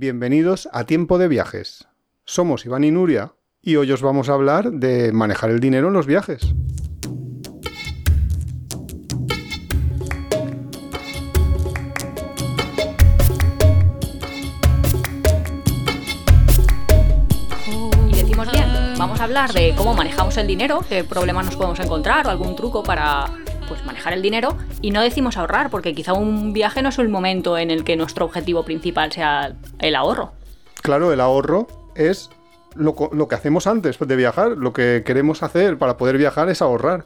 Bienvenidos a Tiempo de Viajes. Somos Iván y Nuria y hoy os vamos a hablar de manejar el dinero en los viajes. Y decimos bien, vamos a hablar de cómo manejamos el dinero, qué problemas nos podemos encontrar o algún truco para pues manejar el dinero y no decimos ahorrar porque quizá un viaje no es el momento en el que nuestro objetivo principal sea el ahorro. Claro, el ahorro es lo, lo que hacemos antes de viajar. Lo que queremos hacer para poder viajar es ahorrar.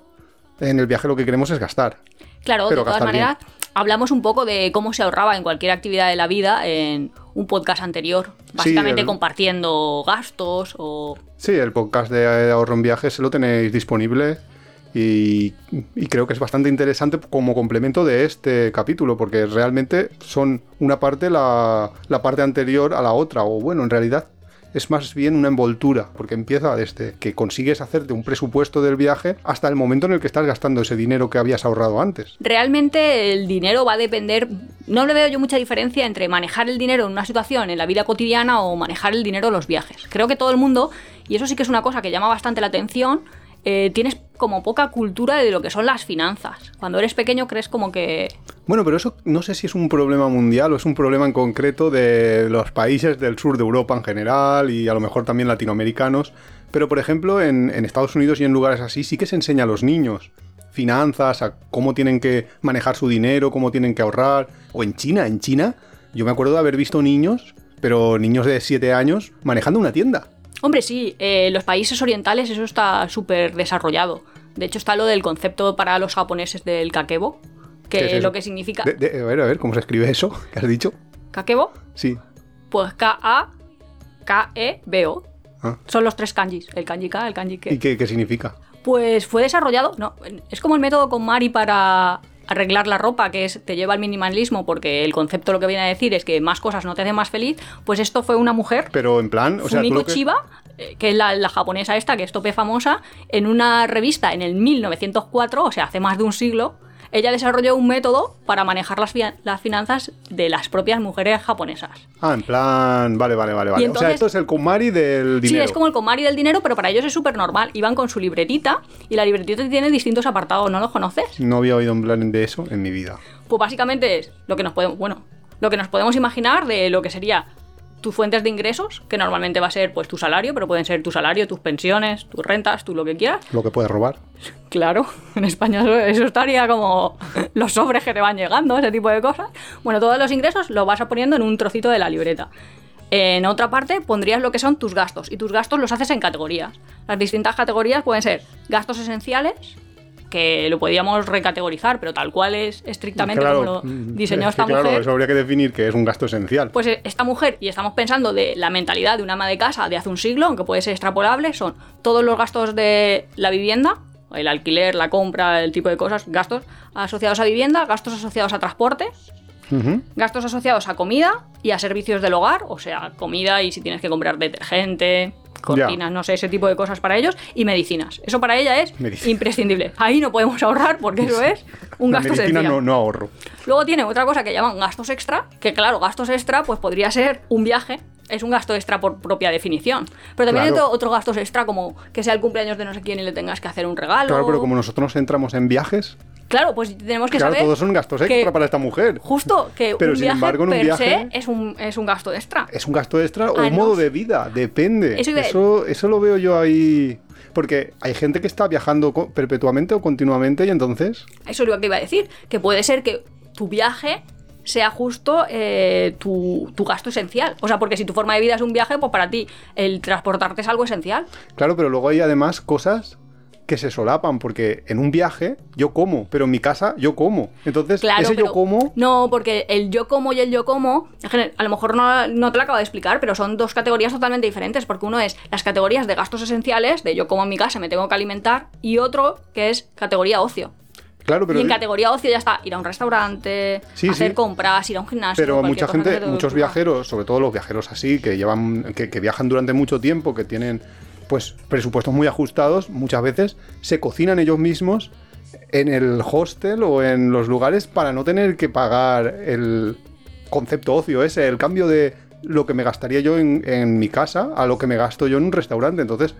En el viaje lo que queremos es gastar. Claro, Pero de todas bien. maneras, hablamos un poco de cómo se ahorraba en cualquier actividad de la vida en un podcast anterior, básicamente el- compartiendo gastos o Sí, el podcast de ahorro en viajes lo tenéis disponible y, creo que es bastante interesante como complemento de este capítulo porque realmente son una parte la, la parte anterior a la otra o bueno, en realidad es más bien una envoltura porque empieza desde que consigues hacerte un presupuesto del viaje hasta el momento en el que estás gastando ese dinero que habías ahorrado antes. Realmente el dinero va a depender, no le veo yo mucha diferencia entre manejar el dinero en una situación en la vida cotidiana o manejar el dinero en los viajes. Creo que todo el mundo, y eso sí que es una cosa que llama bastante la atención, eh, tienes como poca cultura de lo que son las finanzas. Cuando eres pequeño crees como que... Bueno, pero eso no sé si es un problema mundial o es un problema en concreto de los países del sur de Europa en general y a lo mejor también latinoamericanos. Pero por ejemplo, en, en Estados Unidos y en lugares así sí que se enseña a los niños finanzas, a cómo tienen que manejar su dinero, cómo tienen que ahorrar. O en China, en China, yo me acuerdo de haber visto niños, pero niños de 7 años, manejando una tienda. Hombre, sí, eh, los países orientales eso está súper desarrollado. De hecho está lo del concepto para los japoneses del kakebo, que ¿Qué es lo que significa... De- de- a ver, a ver, ¿cómo se escribe eso? ¿Qué has dicho? ¿Kakebo? Sí. Pues K-A-K-E-B-O. Ah. Son los tres kanjis, el kanji K, el kanji ¿Y Ke. qué, qué significa? Pues fue desarrollado, no, es como el método con Mari para arreglar la ropa, que es te lleva al minimalismo, porque el concepto lo que viene a decir es que más cosas no te hacen más feliz, pues esto fue una mujer, Pero en plan, o sea, Fumiko que- Chiba, eh, que es la, la japonesa esta, que es tope famosa, en una revista en el 1904, o sea, hace más de un siglo, ella desarrolló un método para manejar las, las finanzas de las propias mujeres japonesas. Ah, en plan, vale, vale, vale, vale. O sea, esto es el Kumari del dinero. Sí, es como el comari del dinero, pero para ellos es súper normal. Iban con su libretita y la libretita tiene distintos apartados, ¿no los conoces? No había oído plan de eso en mi vida. Pues básicamente es lo que nos podemos, bueno, lo que nos podemos imaginar de lo que sería tus fuentes de ingresos, que normalmente va a ser pues tu salario, pero pueden ser tu salario, tus pensiones, tus rentas, tú lo que quieras. Lo que puedes robar. Claro, en España eso, estaría como los sobres que te van llegando, ese tipo de cosas. Bueno, todos los ingresos los vas a poniendo en un trocito de la libreta. En otra parte pondrías lo que son tus gastos y tus gastos los haces en categorías. Las distintas categorías pueden ser gastos esenciales, que lo podíamos recategorizar, pero tal cual es estrictamente Claro, como lo mm, diseñó esta claro, mujer. eso habría que definir que es un gasto esencial. Pues eh, esta mujer, y estamos pensando de la mentalidad de una ama de casa de hace un siglo, aunque puede ser extrapolable, son todos los gastos de la vivienda, el alquiler, la compra, el tipo de cosas, gastos asociados a vivienda, gastos asociados a transporte, gastos asociados a comida y a servicios del hogar, o sea, comida y si tienes que comprar detergente, cortinas, no sé, ese tipo de cosas para ellos, y medicinas. Eso para ella es Medicina. imprescindible. Ahí no podemos ahorrar porque eso es un La gasto medicina esencial. no, no ahorro. Luego tiene otra cosa que llaman gastos extra, que claro, gastos extra pues podría ser un viaje, es un gasto extra por propia definición. Pero también Claro. hay otro- otros gastos extra como que sea el cumpleaños de no sé quién y le tengas que hacer un regalo. Claro, pero como nosotros nos entramos en viajes, Claro, pues tenemos que claro, saber todos son gastos extra para esta mujer. Justo que Pero un sin viaje embargo, en un per viaje- se es un, es un gasto extra. Es un gasto extra o Ah, un no. modo de vida, depende. Eso Eso, lo veo yo ahí. Porque hay gente que está viajando perpetuamente o continuamente y entonces. Eso es lo que iba a decir, que puede ser que tu viaje sea justo eh, tu, tu gasto esencial. O sea, porque si tu forma de vida es un viaje, pues para ti el transportarte es algo esencial. Claro, pero luego hay además cosas que se solapan, porque en un viaje yo como, pero en mi casa yo como. Entonces, Claro, ese yo como. No, porque el yo como y el yo como, a lo mejor no, no te lo acabo de explicar, pero son dos categorías totalmente diferentes, porque uno es las categorías de gastos esenciales, de yo como en mi casa, me tengo que alimentar, y otro que es categoría ocio. Claro, pero. y en categoría ocio ya está ir a un restaurante, Sí, hacer sí. compras, ir a un gimnasio. Pero mucha gente, te muchos viajeros, sobre todo los viajeros así, que llevan, que, que viajan durante mucho tiempo, que tienen pues presupuestos muy ajustados, muchas veces se cocinan ellos mismos en el hostel o en los lugares para no tener que pagar el concepto ocio ese, el cambio de lo que me gastaría yo en, en mi casa a lo que me gasto yo en un restaurante. Entonces,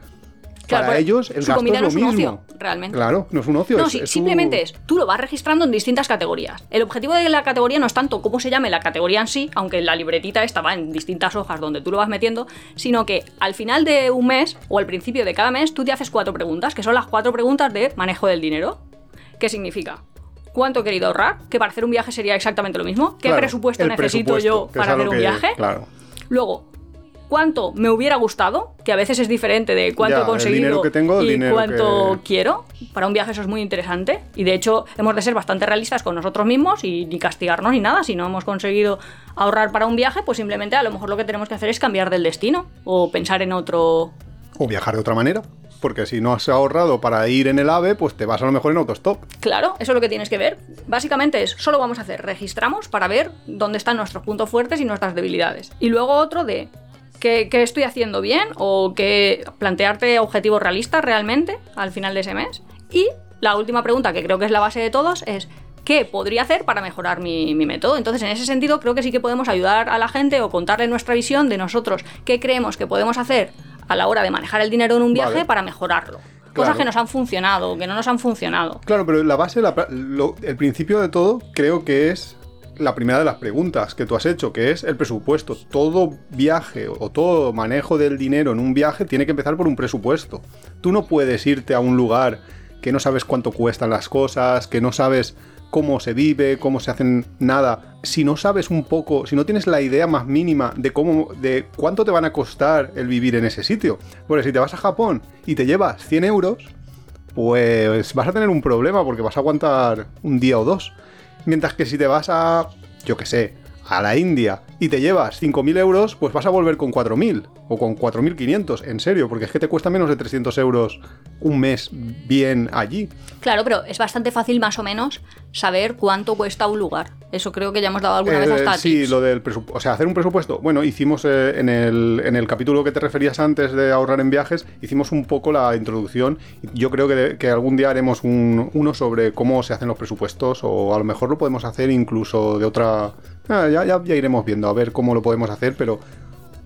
Claro, para ellos el su gasto comida es no es un ocio, realmente. Claro, no es un ocio. No, es- sí, es simplemente un- es, tú lo vas registrando en distintas categorías. El objetivo de la categoría no es tanto cómo se llame la categoría en sí, aunque la libretita estaba en distintas hojas donde tú lo vas metiendo, sino que al final de un mes o al principio de cada mes tú te haces cuatro preguntas, que son las cuatro preguntas de manejo del dinero. ¿Qué significa? ¿Cuánto he querido ahorrar? Que para hacer un viaje sería exactamente lo mismo. ¿Qué Claro, presupuesto necesito presupuesto, yo para hacer un que- viaje? Claro. Luego, ¿cuánto me hubiera gustado? Que a veces es diferente de cuánto Ya, he el conseguido dinero que tengo, el y dinero cuánto que- quiero. Para un viaje eso es muy interesante. Y de hecho, hemos de ser bastante realistas con nosotros mismos y ni castigarnos ni nada. Si no hemos conseguido ahorrar para un viaje, pues simplemente a lo mejor lo que tenemos que hacer es cambiar del destino o pensar en otro. O viajar de otra manera. Porque si no has ahorrado para ir en el AVE, pues te vas a lo mejor en autostop. Claro, eso es lo que tienes que ver. Básicamente es, solo vamos a hacer, registramos para ver dónde están nuestros puntos fuertes y nuestras debilidades. Y luego otro de qué, qué estoy haciendo bien o que plantearte objetivos realistas realmente al final de ese mes. Y la última pregunta, que creo que es la base de todos, es ¿qué podría hacer para mejorar mi, mi método? Entonces, en ese sentido, creo que sí que podemos ayudar a la gente o contarle nuestra visión de nosotros, qué creemos que podemos hacer a la hora de manejar el dinero en un viaje Vale. para mejorarlo. Claro. Cosas que nos han funcionado o que no nos han funcionado. Claro, pero la base, la lo- el principio de todo, creo que es la primera de las preguntas que tú has hecho, que es el presupuesto. Todo viaje o todo manejo del dinero en un viaje tiene que empezar por un presupuesto. Tú no puedes irte a un lugar que no sabes cuánto cuestan las cosas, que no sabes cómo se vive, cómo se hacen nada. Si no sabes un poco, si no tienes la idea más mínima de cómo, de cuánto te van a costar el vivir en ese sitio. Porque si te vas a Japón y te llevas 100 euros, pues vas a tener un problema porque vas a aguantar un día o dos. Mientras que si te vas a, yo qué sé, a la India y te llevas 5.000 euros, pues vas a volver con 4.000 o con 4.500, en serio, porque es que te cuesta menos de 300 euros un mes bien allí. Claro, pero es bastante fácil más o menos saber cuánto cuesta un lugar. Eso creo que ya hemos dado alguna vez Eh, hasta sí, tips. lo del presupuesto. O sea, hacer un presupuesto. Bueno, hicimos eh, en, el, en el capítulo que te referías antes de ahorrar en viajes, hicimos un poco la introducción. Yo creo que, que algún día haremos un- uno sobre cómo se hacen los presupuestos, o a lo mejor lo podemos hacer incluso de otra. Ah, ya, ya, ya iremos viendo a ver cómo lo podemos hacer, pero,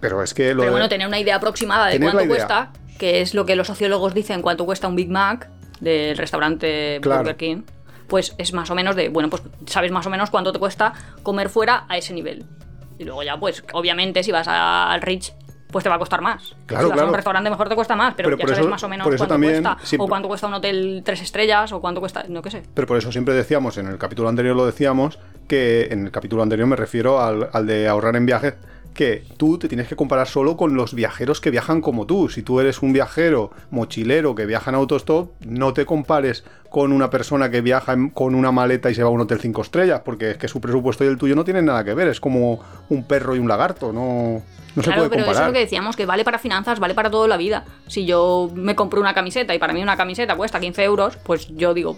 pero es que lo Pero de- bueno, tener una idea aproximada de cuánto cuesta, que es lo que los sociólogos dicen, cuánto cuesta un Big Mac del restaurante Claro. Burger King, pues es más o menos de, bueno, pues sabes más o menos cuánto te cuesta comer fuera a ese nivel. Y luego ya, pues, obviamente, si vas al Rich, pues te va a costar más. Claro, si vas a claro. un restaurante mejor te cuesta más, pero, Pero ya sabes eso- más o menos cuánto también cuesta. siempre- O cuánto cuesta un hotel tres estrellas, o cuánto cuesta, no qué sé. Pero por eso siempre decíamos, en el capítulo anterior lo decíamos, que en el capítulo anterior me refiero al, al de ahorrar en viajes, que tú te tienes que comparar solo con los viajeros que viajan como tú. Si tú eres un viajero mochilero que viaja en autostop, no te compares con una persona que viaja en- con una maleta y se va a un hotel cinco estrellas, porque es que su presupuesto y el tuyo no tienen nada que ver. Es como un perro y un lagarto, no, no se claro, puede pero eso es lo que decíamos, que vale para finanzas, vale para toda la vida. Si yo me compro una camiseta y para mí una camiseta cuesta 15 euros, pues yo digo,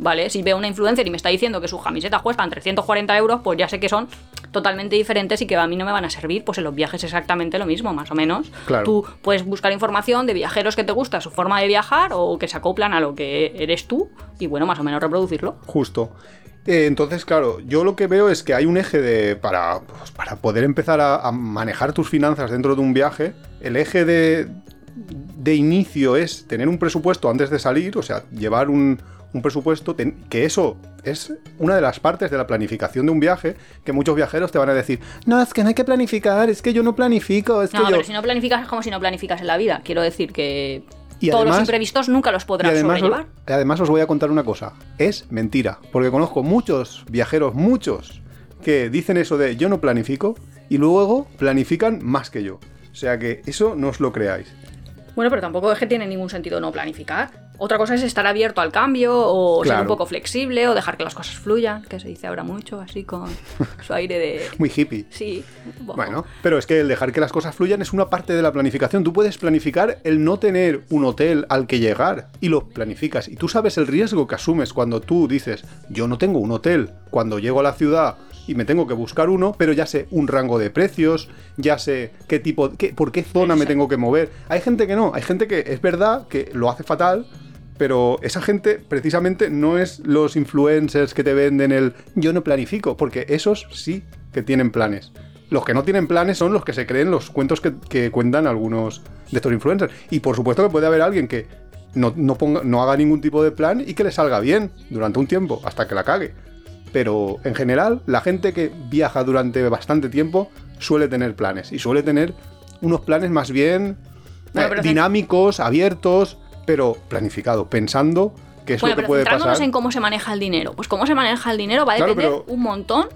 vale, si veo una influencer y me está diciendo que sus camisetas cuestan 340 euros, pues ya sé que son totalmente diferentes y que a mí no me van a servir, pues en los viajes exactamente lo mismo, más o menos. Claro. Tú puedes buscar información de viajeros que te gusta su forma de viajar o que se acoplan a lo que eres tú y bueno, más o menos reproducirlo. Justo. Eh, entonces, claro, yo lo que veo es que hay un eje de. Para, pues, para poder empezar a, a manejar tus finanzas dentro de un viaje, el eje de, de inicio es tener un presupuesto antes de salir, o sea, llevar un, un presupuesto, que eso es una de las partes de la planificación de un viaje, que muchos viajeros te van a decir, no, es que no hay que planificar, es que yo no planifico, es que No, yo... pero si no planificas es como si no planificas en la vida. Quiero decir que Y todos los imprevistos nunca los Y podrás además, sobrellevar. y además os voy a contar una cosa. Es mentira. Porque conozco muchos viajeros, muchos, que dicen eso de yo no planifico y luego planifican más que yo. O sea que eso no os lo creáis. Bueno, pero tampoco es que tiene ningún sentido no planificar. Otra cosa es estar abierto al cambio o ser un poco flexible o dejar que las cosas fluyan, que se dice ahora mucho, así con su aire de... Muy hippie. Sí. poco. Bueno, pero es que el dejar que las cosas fluyan es una parte de la planificación. Tú puedes planificar el no tener un hotel al que llegar y lo planificas. Y tú sabes el riesgo que asumes cuando tú dices, yo no tengo un hotel. Cuando llego a la ciudad y me tengo que buscar uno, pero ya sé un rango de precios, ya sé qué tipo, qué, por qué zona me tengo que mover. Hay gente que no, hay gente que es verdad que lo hace fatal. Pero esa gente precisamente no es los influencers que te venden el yo no planifico, porque esos sí que tienen planes. Los que no tienen planes son los que se creen los cuentos que, que cuentan algunos de estos influencers. Y por supuesto que puede haber alguien que no, no, ponga, no haga ningún tipo de plan y que le salga bien durante un tiempo, hasta que la cague. Pero en general, la gente que viaja durante bastante tiempo suele tener planes. Y suele tener unos planes más bien Bueno, eh, dinámicos, abiertos, pero planificados, pensando que es Bueno, lo que pero puede pasar. en cómo se maneja el dinero. Pues cómo se maneja el dinero va a Claro, depender pero- un montón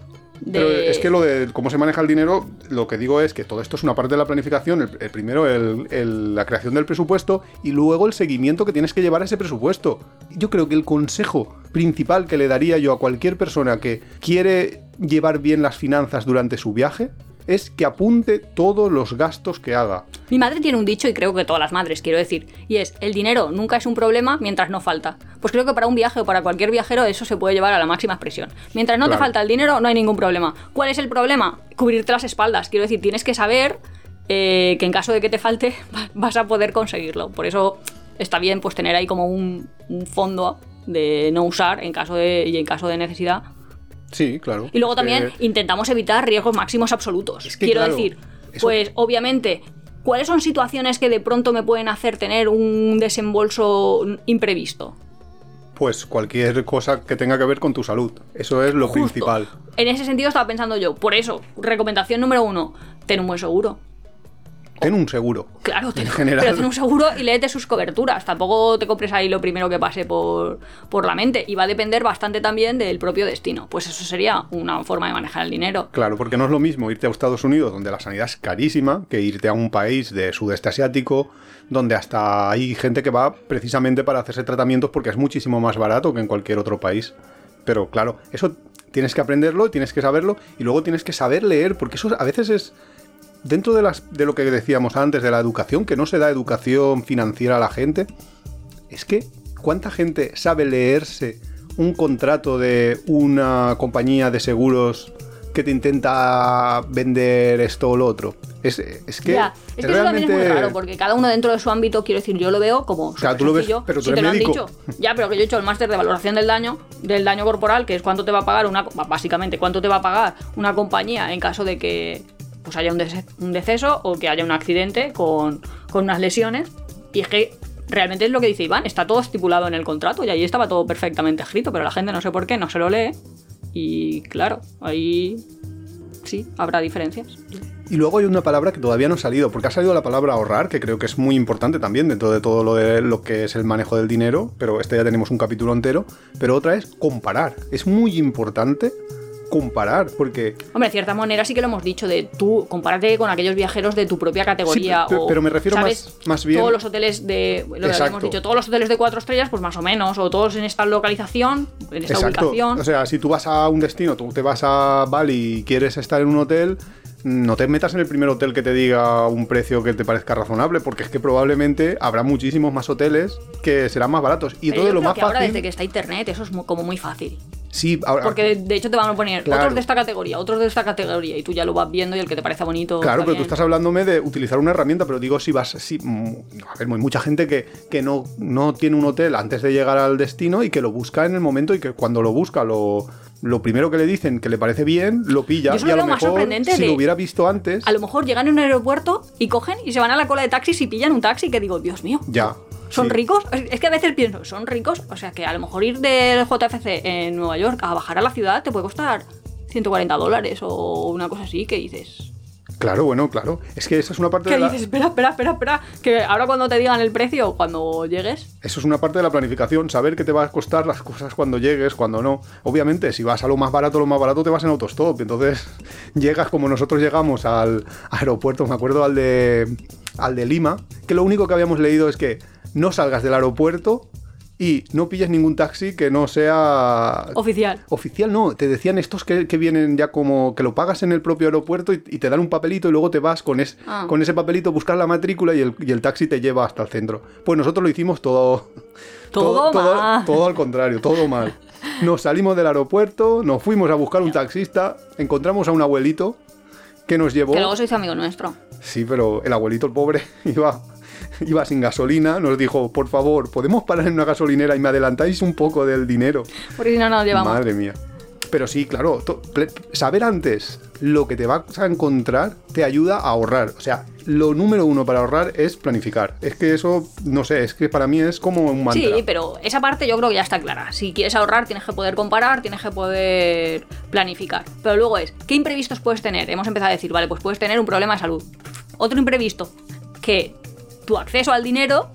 de... Pero es que lo de cómo se maneja el dinero, lo que digo es que todo esto es una parte de la planificación. El, el primero, el- el- la creación del presupuesto y luego el seguimiento que tienes que llevar a ese presupuesto. Yo creo que el consejo principal que le daría yo a cualquier persona que quiere llevar bien las finanzas durante su viaje es que apunte todos los gastos que haga. Mi madre tiene un dicho, y creo que todas las madres, quiero decir, y es, el dinero nunca es un problema mientras no falta. Pues creo que para un viaje o para cualquier viajero eso se puede llevar a la máxima expresión. Mientras no te falta el dinero, no hay ningún problema. ¿Cuál es el problema? Cubrirte las espaldas. Quiero decir, tienes que saber eh, que en caso de que te falte, va- vas a poder conseguirlo. Por eso está bien pues tener ahí como un, un fondo de no usar en caso de, y en caso de necesidad. Sí, claro. Y luego también intentamos evitar riesgos máximos absolutos. Es que, Quiero claro, decir, eso- pues obviamente, ¿cuáles son situaciones que de pronto me pueden hacer tener un desembolso imprevisto? Pues cualquier cosa que tenga que ver con tu salud. Eso es lo Justo. principal. En ese sentido estaba pensando yo. Por eso, recomendación número uno, ten un buen seguro. Ten un seguro. Claro, ten, En general. pero ten un seguro y léete sus coberturas. Tampoco te compres ahí lo primero que pase por, por la mente. Y va a depender bastante también del propio destino. Pues eso sería una forma de manejar el dinero. Claro, porque no es lo mismo irte a Estados Unidos, donde la sanidad es carísima, que irte a un país de sudeste asiático, donde hasta hay gente que va precisamente para hacerse tratamientos porque es muchísimo más barato que en cualquier otro país. Pero claro, eso tienes que aprenderlo, tienes que saberlo y luego tienes que saber leer, porque eso a veces es dentro de, las, de lo que decíamos antes, de la educación, que no se da educación financiera a la gente, es que ¿cuánta gente sabe leerse un contrato de una compañía de seguros que te intenta vender esto o lo otro? Es, es que Ya, es que eso también es muy raro, porque cada uno dentro de su ámbito, quiero decir, yo lo veo como. Claro, tú lo ves, pero tú Si eres te lo han dicho. Ya, pero que yo he hecho el máster de valoración del daño, del daño corporal, que es cuánto te va a pagar una. Básicamente, cuánto te va a pagar una compañía en caso de que pues haya un, un deceso o que haya un accidente con, con unas lesiones. Y es que realmente es lo que dice Iván, está todo estipulado en el contrato y ahí estaba todo perfectamente escrito, pero la gente no sé por qué no se lo lee. Y claro, ahí sí, habrá diferencias. Y luego hay una palabra que todavía no ha salido, porque ha salido la palabra ahorrar, que creo que es muy importante también dentro de todo lo, de, lo que es el manejo del dinero, pero este ya tenemos un capítulo entero. Pero otra es comparar. Es muy importante comparar, porque... Hombre, de cierta manera sí que lo hemos dicho, de tú, compárate con aquellos viajeros de tu propia categoría. Sí, pe- o, pero me refiero ¿sabes? más- más bien- Todos los hoteles de. Lo que habíamos dicho, todos los hoteles de cuatro estrellas, pues más o menos, o todos en esta localización, en esta Exacto. ubicación. O sea, si tú vas a un destino, tú te vas a Bali y quieres estar en un hotel, no te metas en el primer hotel que te diga un precio que te parezca razonable, porque es que probablemente habrá muchísimos más hoteles que serán más baratos. Y Pero todo yo lo creo más que ahora, fácil. desde que está internet, eso es como muy fácil. Sí, ahora. Porque de, hecho te van a poner Claro. otros de esta categoría, otros de esta categoría, y tú ya lo vas viendo y el que te parece bonito. Claro, pero tú estás hablándome de utilizar una herramienta, pero digo si vas. Si, mm, a ver, hay mucha gente que, que no, no tiene un hotel antes de llegar al destino y que lo busca en el momento y que cuando lo busca, lo, lo primero que le dicen que le parece bien, lo pilla. Eso y a lo lo más sorprendente si de- lo hubiera visto antes. A lo mejor llegan a un aeropuerto y cogen y se van a la cola de taxis y pillan un taxi que digo, Dios mío. Ya. ¿Son sí. ricos? Es que a veces pienso, ¿son ricos? O sea que a lo mejor ir del JFC en Nueva York a bajar a la ciudad te puede costar 140 dólares o una cosa así que dices. Claro, bueno, claro. Es que esa es una parte ¿Qué de la. dices? Espera, espera, espera, espera. Que ahora cuando te digan el precio, cuando llegues. Eso es una parte de la planificación, saber qué te va a costar las cosas cuando llegues, cuando no. Obviamente, si vas a lo más barato, lo más barato te vas en autostop. Entonces, llegas como nosotros llegamos al aeropuerto, me acuerdo al de, al de Lima, que lo único que habíamos leído es que no salgas del aeropuerto y no pilles ningún taxi que no sea Oficial. Oficial no, te decían estos que, que vienen ya como que lo pagas en el propio aeropuerto y, y te dan un papelito y luego te vas con, es- Ah. con ese papelito a buscar la matrícula y el, y el taxi te lleva hasta el centro. Pues nosotros lo hicimos todo... Todo todo, mal. todo al contrario, todo mal. Nos salimos del aeropuerto, nos fuimos a buscar un taxista, encontramos a un abuelito que nos llevó... Que luego se hizo amigo nuestro. Sí, pero el abuelito, el pobre, iba, iba sin gasolina, nos dijo, por favor, ¿podemos parar en una gasolinera y me adelantáis un poco del dinero? Porque si no, no nos llevamos. Madre mía. Pero sí, claro, saber antes lo que te vas a encontrar te ayuda a ahorrar. O sea, lo número uno para ahorrar es planificar. Es que eso, no sé, es que para mí es como un mantra. Sí, pero esa parte yo creo que ya está clara. Si quieres ahorrar, tienes que poder comparar, tienes que poder planificar. Pero luego es, ¿qué imprevistos puedes tener? Hemos empezado a decir, vale, pues puedes tener un problema de salud. Otro imprevisto, que tu acceso al dinero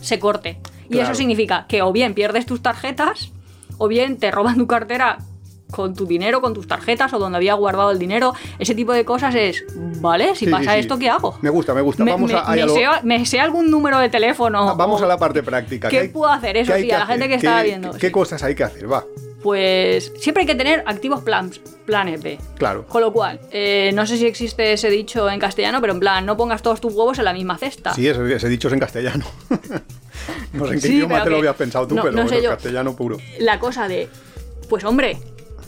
se corte. Y Claro. eso significa que o bien pierdes tus tarjetas, o bien te roban tu cartera con tu dinero, con tus tarjetas, o donde había guardado el dinero. Ese tipo de cosas es, vale, si Sí, pasa sí, sí. esto, ¿qué hago? Me gusta, me gusta. Me, Vamos me- a, me a lo- sé, me algún número de teléfono. Ah, Vamos o- a la parte práctica. ¿Qué hay- puedo hacer? Eso sí, a la gente que estaba ¿Qué- viendo, ¿Qué cosas hay que hacer? Va, Pues siempre hay que tener activos plans, planes B. claro. Con lo cual, eh, no sé si existe ese dicho en castellano, pero en plan, no pongas todos tus huevos en la misma cesta. Sí, ese, ese dicho es en castellano. no sé en qué Sí, idioma te lo habías pensado tú, no- pero no sé en yo. castellano puro. La cosa de, pues hombre,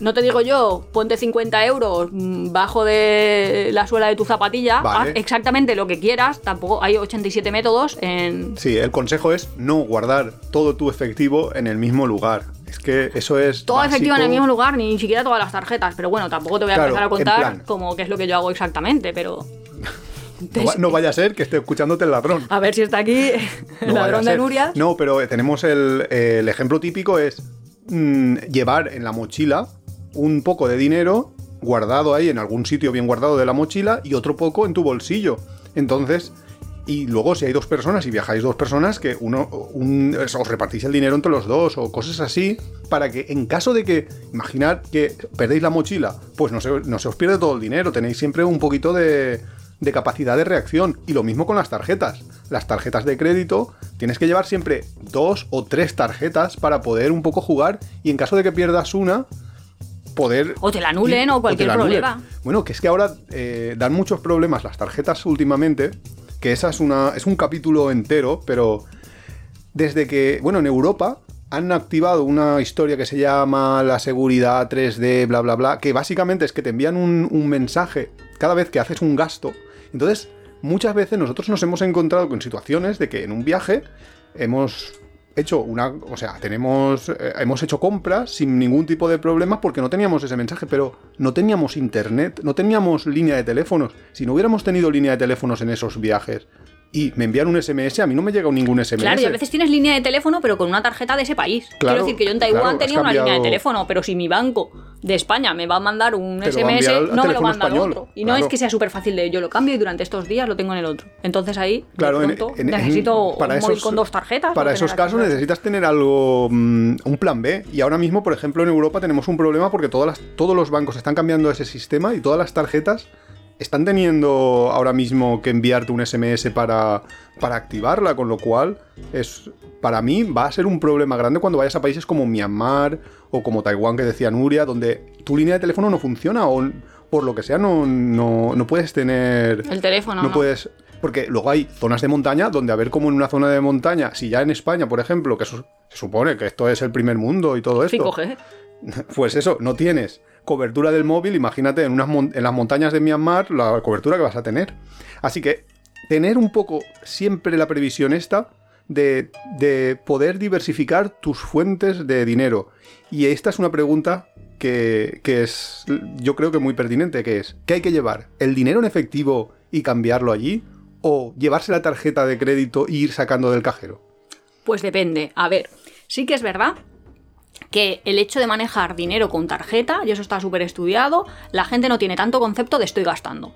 no te digo yo, ponte 50 euros bajo de la suela de tu zapatilla, Vale. haz exactamente lo que quieras, tampoco hay 87 métodos en... Sí, el consejo es no guardar todo tu efectivo en el mismo lugar. Es que eso es. Todo efectivo en el mismo lugar, ni siquiera todas las tarjetas, pero bueno, tampoco te voy a Claro, empezar a contar como qué es lo que yo hago exactamente, pero... No, va- no vaya a ser que esté escuchándote el ladrón. A ver si está aquí el No ladrón de. Nuria. No, pero tenemos el, el ejemplo típico es mm, llevar en la mochila un poco de dinero guardado ahí en algún sitio bien guardado de la mochila y otro poco en tu bolsillo. Entonces, y luego si hay dos personas y viajáis dos personas, que uno un- os repartís el dinero entre los dos o cosas así, para que en caso de que, imaginad que perdéis la mochila, pues no se, no se os pierde todo el dinero, tenéis siempre un poquito de, de capacidad de reacción. Y lo mismo con las tarjetas. Las tarjetas de crédito, tienes que llevar siempre dos o tres tarjetas para poder un poco jugar y en caso de que pierdas una, poder... O te la anulen ir- o cualquier anulen. problema. Bueno, que es que ahora eh, dan muchos problemas las tarjetas últimamente, que esa es, una, es un capítulo entero, pero desde que, bueno, en Europa han activado una historia que se llama la seguridad 3D, bla, bla, bla, que básicamente es que te envían un, un mensaje cada vez que haces un gasto. Entonces, muchas veces nosotros nos hemos encontrado con situaciones de que en un viaje hemos hecho una, o sea, tenemos, eh, hemos hecho compras sin ningún tipo de problema porque no teníamos ese mensaje, pero no teníamos internet, no teníamos línea de teléfonos. Si no hubiéramos tenido línea de teléfonos en esos viajes y me envían un SMS, a mí no me llega ningún SMS. Claro, y a veces tienes línea de teléfono, pero con una tarjeta de ese país. Claro, Quiero decir que yo en Taiwán claro, tenía una línea de teléfono, pero si mi banco de España me va a mandar un Te SMS, al no me lo manda al español, otro. Y no es que sea súper fácil de yo lo cambio y durante estos días lo tengo en el otro. Entonces ahí, Claro, en- pronto, en- en- necesito para un móvil esos- con dos tarjetas. Para esos casos necesitas tener algo, mm, un plan B. Y ahora mismo, por ejemplo, en Europa tenemos un problema porque todas las- todos los bancos están cambiando ese sistema y todas las tarjetas están teniendo ahora mismo que enviarte un SMS para, para activarla, con lo cual es para mí va a ser un problema grande cuando vayas a países como Myanmar o como Taiwán que decía Nuria, donde tu línea de teléfono no funciona o por lo que sea no, no, no puedes tener El teléfono, no ¿no? puedes. Porque luego hay zonas de montaña donde, a ver, como en una zona de montaña, si ya en España, por ejemplo, que se supone que esto es el primer mundo y todo esto, 5G. pues eso, no tienes cobertura del móvil, imagínate en, unas en las montañas de Myanmar la cobertura que vas a tener. Así que tener un poco siempre la previsión esta de, de poder diversificar tus fuentes de dinero. Y esta es una pregunta que, que es, yo creo que muy pertinente, que es, ¿qué hay que llevar? ¿El dinero en efectivo y cambiarlo allí? ¿O llevarse la tarjeta de crédito e ir sacando del cajero? Pues depende. A ver, sí que es verdad que el hecho de manejar dinero con tarjeta, y eso está súper estudiado, la gente no tiene tanto concepto de estoy gastando.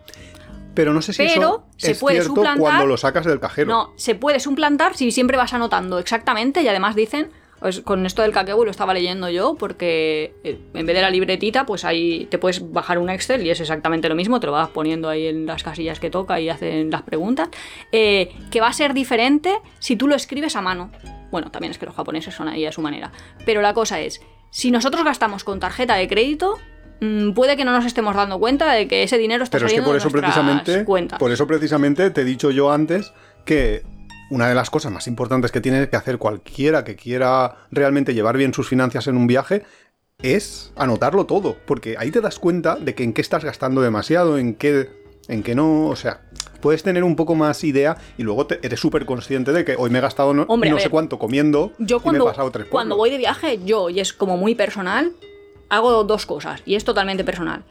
Pero no sé si Pero eso se es puede cierto cuando lo sacas del cajero. No, se puede suplantar si siempre vas anotando exactamente y además dicen, pues con esto del kakegu lo estaba leyendo yo porque eh, en vez de la libretita pues ahí te puedes bajar un Excel y es exactamente lo mismo, te lo vas poniendo ahí en las casillas que toca y hacen las preguntas, eh, que va a ser diferente si tú lo escribes a mano. Bueno, también es que los japoneses son ahí a su manera, pero la cosa es, si nosotros gastamos con tarjeta de crédito, mm, puede que no nos estemos dando cuenta de que ese dinero está Pero es que saliendo por de eso nuestras precisamente, cuentas. por eso precisamente te he dicho yo antes que una de las cosas más importantes que tiene que hacer cualquiera que quiera realmente llevar bien sus finanzas en un viaje es anotarlo todo, porque ahí te das cuenta de que en qué estás gastando demasiado, en qué, en qué no, o sea, puedes tener un poco más idea y luego te- eres súper consciente de que hoy me he gastado no, Hombre, no sé cuánto comiendo Yo y me he pasado tres cuando voy de viaje, yo, y es como muy personal, hago dos cosas, y es totalmente personal.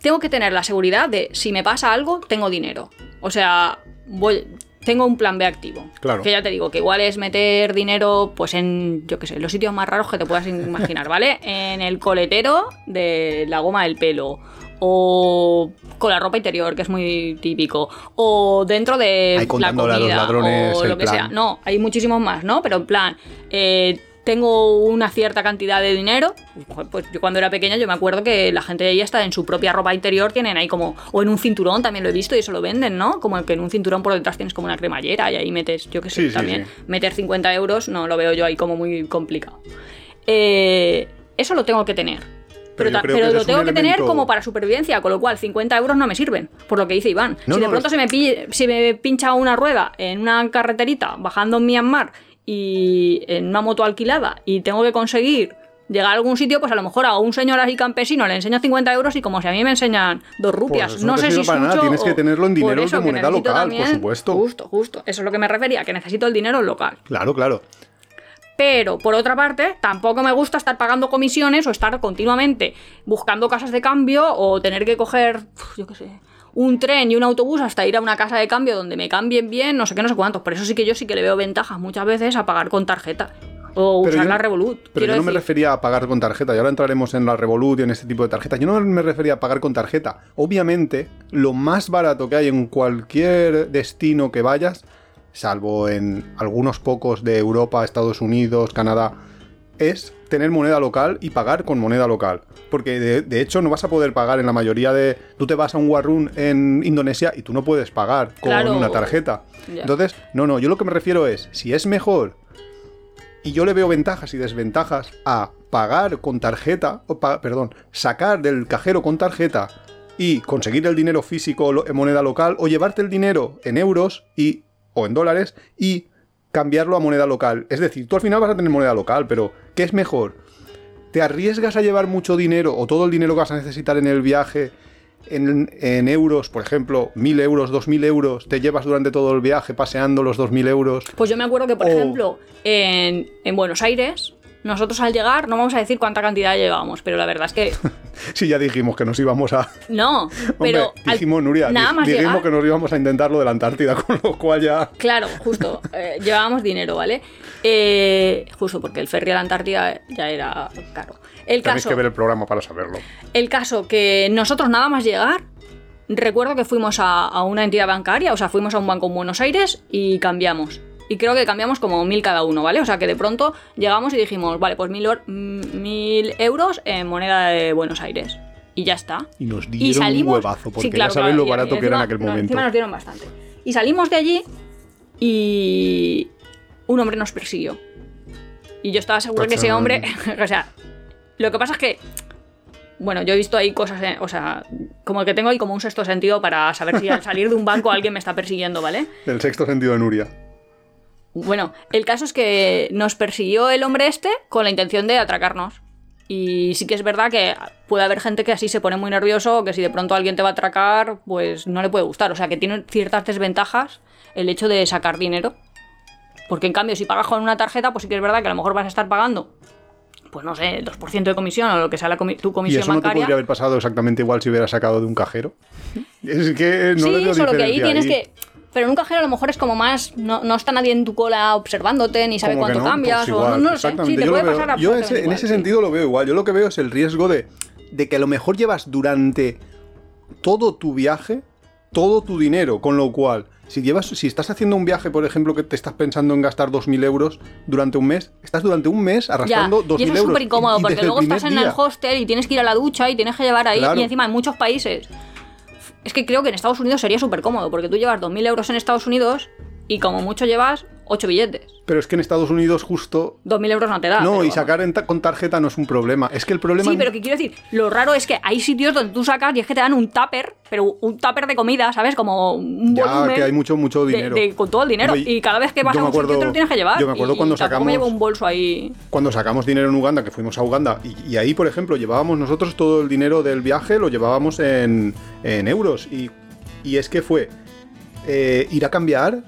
Tengo que tener la seguridad de si me pasa algo, tengo dinero. O sea, voy, tengo un plan B activo. Claro. Que ya te digo, que igual es meter dinero, pues en, yo qué sé, los sitios más raros que te puedas imaginar, ¿vale? En el coletero de la goma del pelo. O con la ropa interior, que es muy típico. O dentro de Ahí la contándole a los comida. ladrones o lo que plan. sea. No, hay muchísimos más, ¿no? Pero en plan, eh, tengo una cierta cantidad de dinero. Joder, Pues yo cuando era pequeña yo me acuerdo que la gente de ahí está en su propia ropa interior, tienen ahí como, o en un cinturón también lo he visto y eso lo venden, ¿no? Como que en un cinturón por detrás tienes como una cremallera y ahí metes, yo qué sé, Sí, también sí. meter 50 euros, no lo veo yo ahí como muy complicado. Eh, eso lo tengo que tener. Pero Pero, lo tengo que tener como para supervivencia, con lo cual 50 euros no me sirven, por lo que dice Iván. No, si de no, pronto se, me pille- se me pincha una rueda en una carreterita bajando en Myanmar y en una moto alquilada y tengo que conseguir llegar a algún sitio, pues a lo mejor a un señor así campesino le enseño 50 euros y como si a mí me enseñan dos rupias. Pues eso no sé si para nada, mucho tienes que tenerlo en dinero eso, de moneda local, por supuesto. Justo, justo. Eso es lo que me refería, que necesito el dinero local. Claro, claro. Pero, por otra parte, tampoco me gusta estar pagando comisiones o estar continuamente buscando casas de cambio o tener que coger, yo qué sé, un tren y un autobús hasta ir a una casa de cambio donde me cambien bien, no sé qué, no sé cuántos. Por eso sí que yo sí que le veo ventajas muchas veces a pagar con tarjeta o Pero usar yo- la Revolut. Pero yo no me refería a pagar con tarjeta, y ahora entraremos en la Revolut y en este tipo de tarjetas. Yo no me refería a pagar con tarjeta. Obviamente, lo más barato que hay en cualquier destino que vayas, salvo en algunos pocos de Europa, Estados Unidos, Canadá, es tener moneda local y pagar con moneda local. Porque de, de hecho no vas a poder pagar en la mayoría de... Tú te vas a un Warun en Indonesia y tú no puedes pagar con Claro. una tarjeta. Entonces, no, no, yo lo que me refiero es, si es mejor y yo le veo ventajas y desventajas a pagar con tarjeta, o pa- perdón, sacar del cajero con tarjeta y conseguir el dinero físico en moneda local o llevarte el dinero en euros y o en dólares y cambiarlo a moneda local. Es decir, tú al final vas a tener moneda local, pero ¿qué es mejor? ¿Te arriesgas a llevar mucho dinero o todo el dinero que vas a necesitar en el viaje en, en euros, por ejemplo, 1.000 euros, 2.000 euros, te llevas durante todo el viaje paseando los 2.000 euros? Pues yo me acuerdo que, por O- ejemplo, en, en Buenos Aires, nosotros al llegar, no vamos a decir cuánta cantidad llevábamos, pero la verdad es que Sí, ya dijimos que nos íbamos a... no. Hombre, Pero al- dijimos, Nuria, nada más dijimos llegar, que nos íbamos a intentar lo de la Antártida, con lo cual ya... Claro, justo. eh, llevábamos dinero, ¿vale? Eh, justo porque el ferry a la Antártida ya era caro. El Tenéis caso, que ver el programa para saberlo. el caso que nosotros nada más llegar, recuerdo que fuimos a, a una entidad bancaria, o sea, fuimos a un banco en Buenos Aires y cambiamos. Y creo que cambiamos como mil cada uno, ¿vale? O sea que de pronto llegamos y dijimos, vale, pues mil, mm, mil euros en moneda de Buenos Aires. Y ya está. Y nos Y dieron salimos. un huevazo, porque Sí, claro, ya sabes claro, lo barato que era en aquel no, momento. Encima nos dieron bastante. Y salimos de allí y un hombre nos persiguió. Y yo estaba segura que ese hombre, o sea, lo que pasa es que, bueno, yo he visto ahí cosas, eh, o sea, como que tengo ahí como un sexto sentido para saber si al salir de un banco alguien me está persiguiendo, ¿vale? El sexto sentido de Nuria. Bueno, el caso es que nos persiguió el hombre este con la intención de atracarnos. Y sí que es verdad que puede haber gente que así se pone muy nervioso, o que si de pronto alguien te va a atracar, pues no le puede gustar. O sea, que tiene ciertas desventajas el hecho de sacar dinero. Porque en cambio, si pagas con una tarjeta, pues sí que es verdad que a lo mejor vas a estar pagando, pues no sé, el 2% de comisión o lo que sea la comi- tu Y comisión eso no te podría haber pasado exactamente igual si hubieras sacado de un cajero. Es que no sí, solo que ahí tienes ahí. que. Pero en un cajero a lo mejor es como más. No, no está nadie en tu cola observándote, ni sabe Como cuánto no, cambias, pues o no, no lo sé. Sí, te Yo lo puede veo- pasar yo ese- en igual, ese sí. sentido lo veo igual. Yo lo que veo es el riesgo de, de que a lo mejor llevas durante todo tu viaje, todo tu dinero, con lo cual, si llevas, si estás haciendo un viaje, por ejemplo, que te estás pensando en gastar 2.000 euros durante un mes, estás durante un mes arrastrando y 2.000 eso es euros. súper incómodo y porque luego estás en el hostel y tienes que ir a la ducha y tienes que llevar ahí. Claro. Y encima en muchos países. Es que creo que en Estados Unidos sería súper cómodo porque tú llevas 2.000 euros en Estados Unidos y como mucho llevas 8 billetes. Pero es que en Estados Unidos justo... 2.000 euros no te da. No, pero y sacar en ta- con tarjeta no es un problema. Es que el problema... Sí, pero que quiero decir, lo raro es que hay sitios donde tú sacas y es que te dan un tupper, pero un tupper de comida, ¿sabes? Como un Ya, volumen que hay mucho, mucho dinero. de- con todo el dinero. Y cada vez que vas a un sitio te lo tienes que llevar. yo me acuerdo y- cuando y sacamos- me llevo un bolso ahí. cuando sacamos dinero en Uganda, que fuimos a Uganda, y, y ahí, por ejemplo, llevábamos nosotros todo el dinero del viaje, lo llevábamos en, en euros. Y, y es que fue eh, ir a cambiar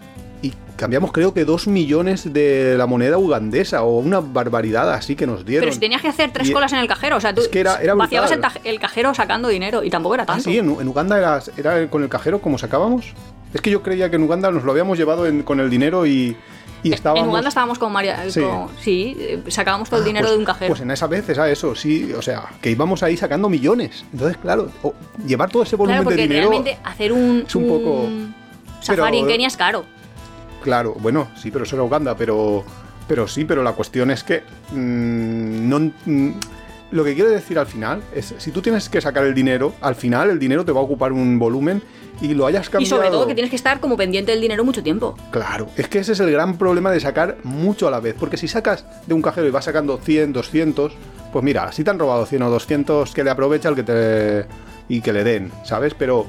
cambiamos creo que dos millones de la moneda ugandesa o una barbaridad así que nos dieron. Pero si tenías que hacer tres Y- colas en el cajero, o sea, tú Es que era- era vaciabas el, el cajero sacando dinero y tampoco era Ah, tanto. sí, en, en Uganda era, era con el cajero como sacábamos. Es que yo creía que en Uganda nos lo habíamos llevado en- con el dinero y, y estábamos... En Uganda estábamos con María. Sí. con- sí, eh, sacábamos todo el Ah, dinero pues- de un cajero. Pues en esa vez era eso, sí, o sea, que íbamos ahí sacando millones. Entonces, claro, o- llevar todo ese volumen claro, porque de dinero... realmente hacer un, es un poco- safari en Pero- Kenia es caro. Claro, bueno, sí, pero eso era Uganda, pero, pero sí, pero la cuestión es que mm, no, mm, lo que quiero decir al final es, si tú tienes que sacar el dinero, al final el dinero te va a ocupar un volumen y lo hayas Y cambiado. sobre todo que tienes que estar como pendiente del dinero mucho tiempo. Claro, es que ese es el gran problema de sacar mucho a la vez, porque si sacas de un cajero y vas sacando 100, 200, pues mira, si te han robado 100 o 200, que le aprovecha el que te... y que le den, ¿sabes? Pero...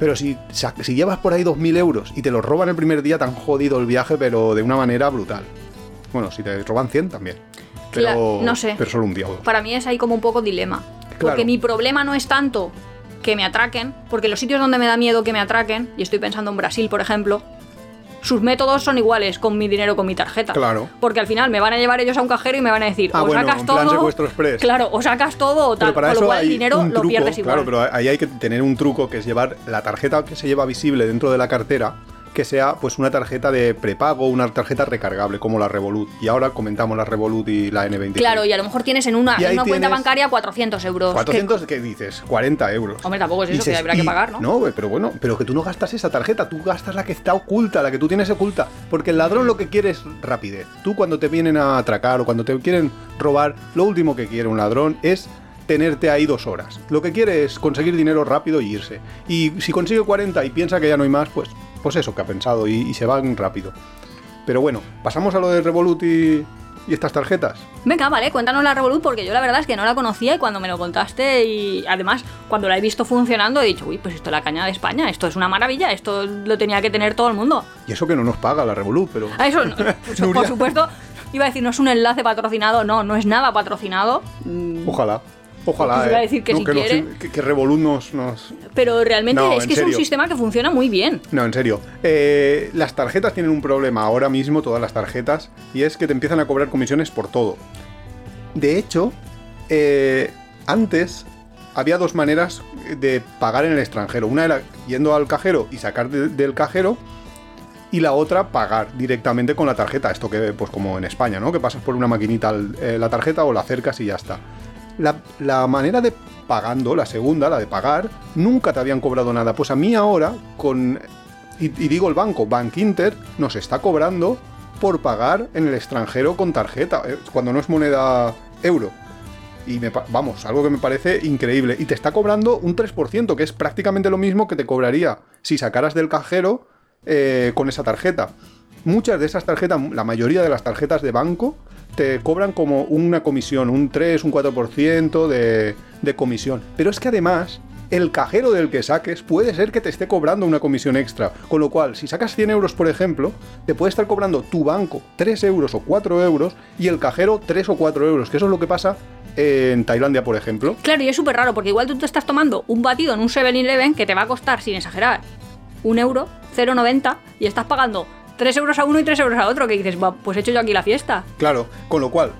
Pero si, si llevas por ahí 2.000 euros y te los roban el primer día, te han jodido el viaje, pero de una manera brutal. Bueno, si te roban 100 también. Pero, Cla- no sé. Pero solo un día o dos. Para mí es ahí como un poco dilema. Porque Claro. mi problema no es tanto que me atraquen, porque los sitios donde me da miedo que me atraquen, y estoy pensando en Brasil, por ejemplo, sus métodos son iguales con mi dinero, con mi tarjeta. Claro. Porque al final me van a llevar ellos a un cajero y me van a decir, Ah, o bueno, sacas todo. Claro, o sacas todo o tal. Pero para Con lo eso cual hay el dinero lo pierdes igual. Claro, pero ahí hay que tener un truco que es llevar la tarjeta que se lleva visible dentro de la cartera, que sea pues una tarjeta de prepago, una tarjeta recargable, como la Revolut. Y ahora comentamos la Revolut y la N26. Claro, y a lo mejor tienes en una, en una cuenta bancaria 400 euros. que- 400, ¿qué dices? 40 euros. Hombre, tampoco es eso, Dices, que habrá que pagar, ¿no? No, pero bueno, pero que tú no gastas esa tarjeta, tú gastas la que está oculta, la que tú tienes oculta. Porque el ladrón lo que quiere es rapidez. Tú cuando te vienen a atracar o cuando te quieren robar, lo último que quiere un ladrón es tenerte ahí dos horas. Lo que quiere es conseguir dinero rápido y irse. Y si consigue 40 y piensa que ya no hay más, pues, pues eso que ha pensado y, y se van rápido. Pero bueno, pasamos a lo de Revolut y, y estas tarjetas. Venga, vale, cuéntanos la Revolut porque yo la verdad es que no la conocía y cuando me lo contaste y además cuando la he visto funcionando he dicho, uy, pues esto es la caña de España, esto es una maravilla, esto lo tenía que tener todo el mundo. Y eso que no nos paga la Revolut, pero... Ah, eso, no, pues, por supuesto, iba a decir, no es un enlace patrocinado, no, no es nada patrocinado, mm, Ojalá. Ojalá. Iba a decir que si nos- quiere. que, que Revolut nos- nos, pero realmente No, es que es un sistema que funciona muy bien. No, en serio. Eh, las tarjetas tienen un problema ahora mismo, todas las tarjetas, y es que te empiezan a cobrar comisiones por todo. De hecho, eh, antes había dos maneras de pagar en el extranjero. Una era yendo al cajero y sacar de- del cajero, y la otra pagar directamente con la tarjeta. Esto que, pues como en España, ¿no? Que pasas por una maquinita eh, la tarjeta o la acercas y ya está. La, manera de pagando, la segunda, la de pagar, nunca te habían cobrado nada. Pues a mí ahora, con. Y, digo el banco, Bank Inter, nos está cobrando por pagar en el extranjero con tarjeta, eh, cuando no es moneda euro. Y me, vamos, algo que me parece increíble. Y te está cobrando un 3%, que es prácticamente lo mismo que te cobraría si sacaras del cajero eh, con esa tarjeta. Muchas de esas tarjetas, la mayoría de las tarjetas de banco, te cobran como una comisión, un 3, un 4% de, de comisión. Pero es que además, el cajero del que saques puede ser que te esté cobrando una comisión extra. Con lo cual, si sacas 100 euros, por ejemplo, te puede estar cobrando tu banco 3 euros o 4 euros y el cajero 3 o 4 euros, que eso es lo que pasa en Tailandia, por ejemplo. Claro, y es súper raro, porque igual tú te estás tomando un batido en un 7-Eleven que te va a costar, sin exagerar, un euro, 0,90, y estás pagando 3 euros a uno y 3 euros a otro, que dices, "Va, pues he hecho yo aquí la fiesta. Claro, con lo cual,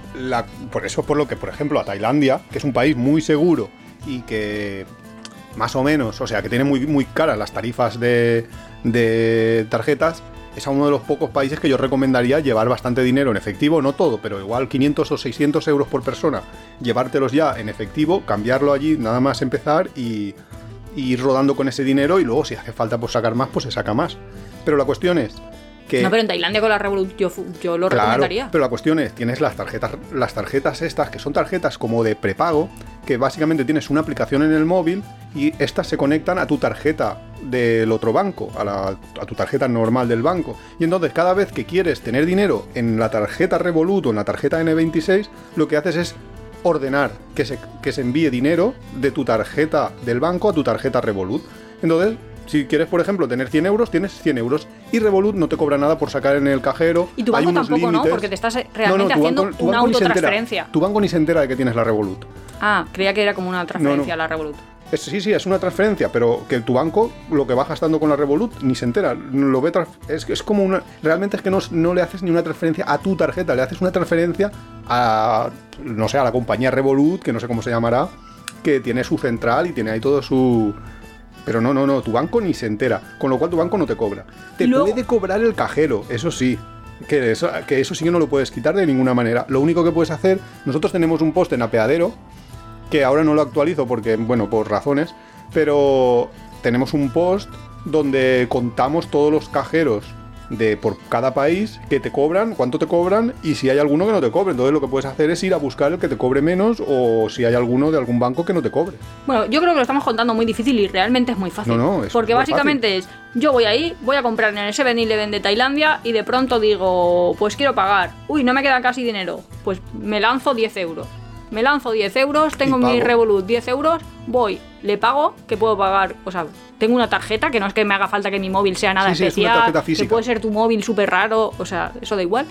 por eso por lo que, por ejemplo, a Tailandia, que es un país muy seguro y que más o menos, o sea, que tiene muy, muy caras las tarifas de, de tarjetas, es a uno de los pocos países que yo recomendaría llevar bastante dinero en efectivo, no todo, pero igual 500 o 600 euros por persona, llevártelos ya en efectivo, cambiarlo allí, nada más empezar y, ir rodando con ese dinero y luego si hace falta pues sacar más, pues se saca más. Pero la cuestión es que... No, pero en Tailandia con la Revolut yo, lo Claro, recomendaría. pero la cuestión es, tienes las tarjetas, las tarjetas estas, que son tarjetas como de prepago, que básicamente tienes una aplicación en el móvil y estas se conectan a tu tarjeta del otro banco, a, la- a tu tarjeta normal del banco. Y entonces cada vez que quieres tener dinero en la tarjeta Revolut o en la tarjeta N26, lo que haces es ordenar que se, que se envíe dinero de tu tarjeta del banco a tu tarjeta Revolut. Entonces, si quieres, por ejemplo, tener 100 euros, tienes 100 euros. Y Revolut no te cobra nada por sacar en el cajero. Y tu Hay banco unos tampoco, ¿no? Porque te estás eh, realmente haciendo banco- una autotransferencia. Tu banco ni se entera de que tienes la Revolut. Ah, creía que era como una transferencia la Revolut. Es- sí, sí, es una transferencia, pero que tu banco lo que va gastando con la Revolut ni se entera. Lo ve es, que es como una. Realmente es que no, no le haces ni una transferencia a tu tarjeta, le haces una transferencia a. No sé, a la compañía Revolut, que no sé cómo se llamará, que tiene su central y tiene ahí todo su. Pero no, no, no, tu banco ni se entera. Con lo cual tu banco no te cobra. Te luego- puede cobrar el cajero, eso sí. Que eso, que eso sí que no lo puedes quitar de ninguna manera. Lo único que puedes hacer, nosotros tenemos un post en apeadero, que ahora no lo actualizo porque, bueno, por razones, pero tenemos un post donde contamos todos los cajeros de por cada país que te cobran, cuánto te cobran y si hay alguno que no te cobre. Entonces lo que puedes hacer es ir a buscar el que te cobre menos o si hay alguno de algún banco que no te cobre. Bueno, yo creo que lo estamos contando muy difícil y realmente es muy fácil. No, no, es Porque básicamente es, yo voy ahí, voy a comprar en el 7-Eleven de Tailandia y de pronto digo, pues quiero pagar. Uy, no me queda casi dinero. Pues me lanzo 10 euros. Me lanzo 10 euros, tengo mi. Revolut 10 euros, voy, le pago, que puedo pagar, o sea, tengo una tarjeta, que no es que me haga falta que mi móvil sea nada Sí, sí, es una especial, tarjeta que puede ser tu móvil súper raro, o sea, eso da igual.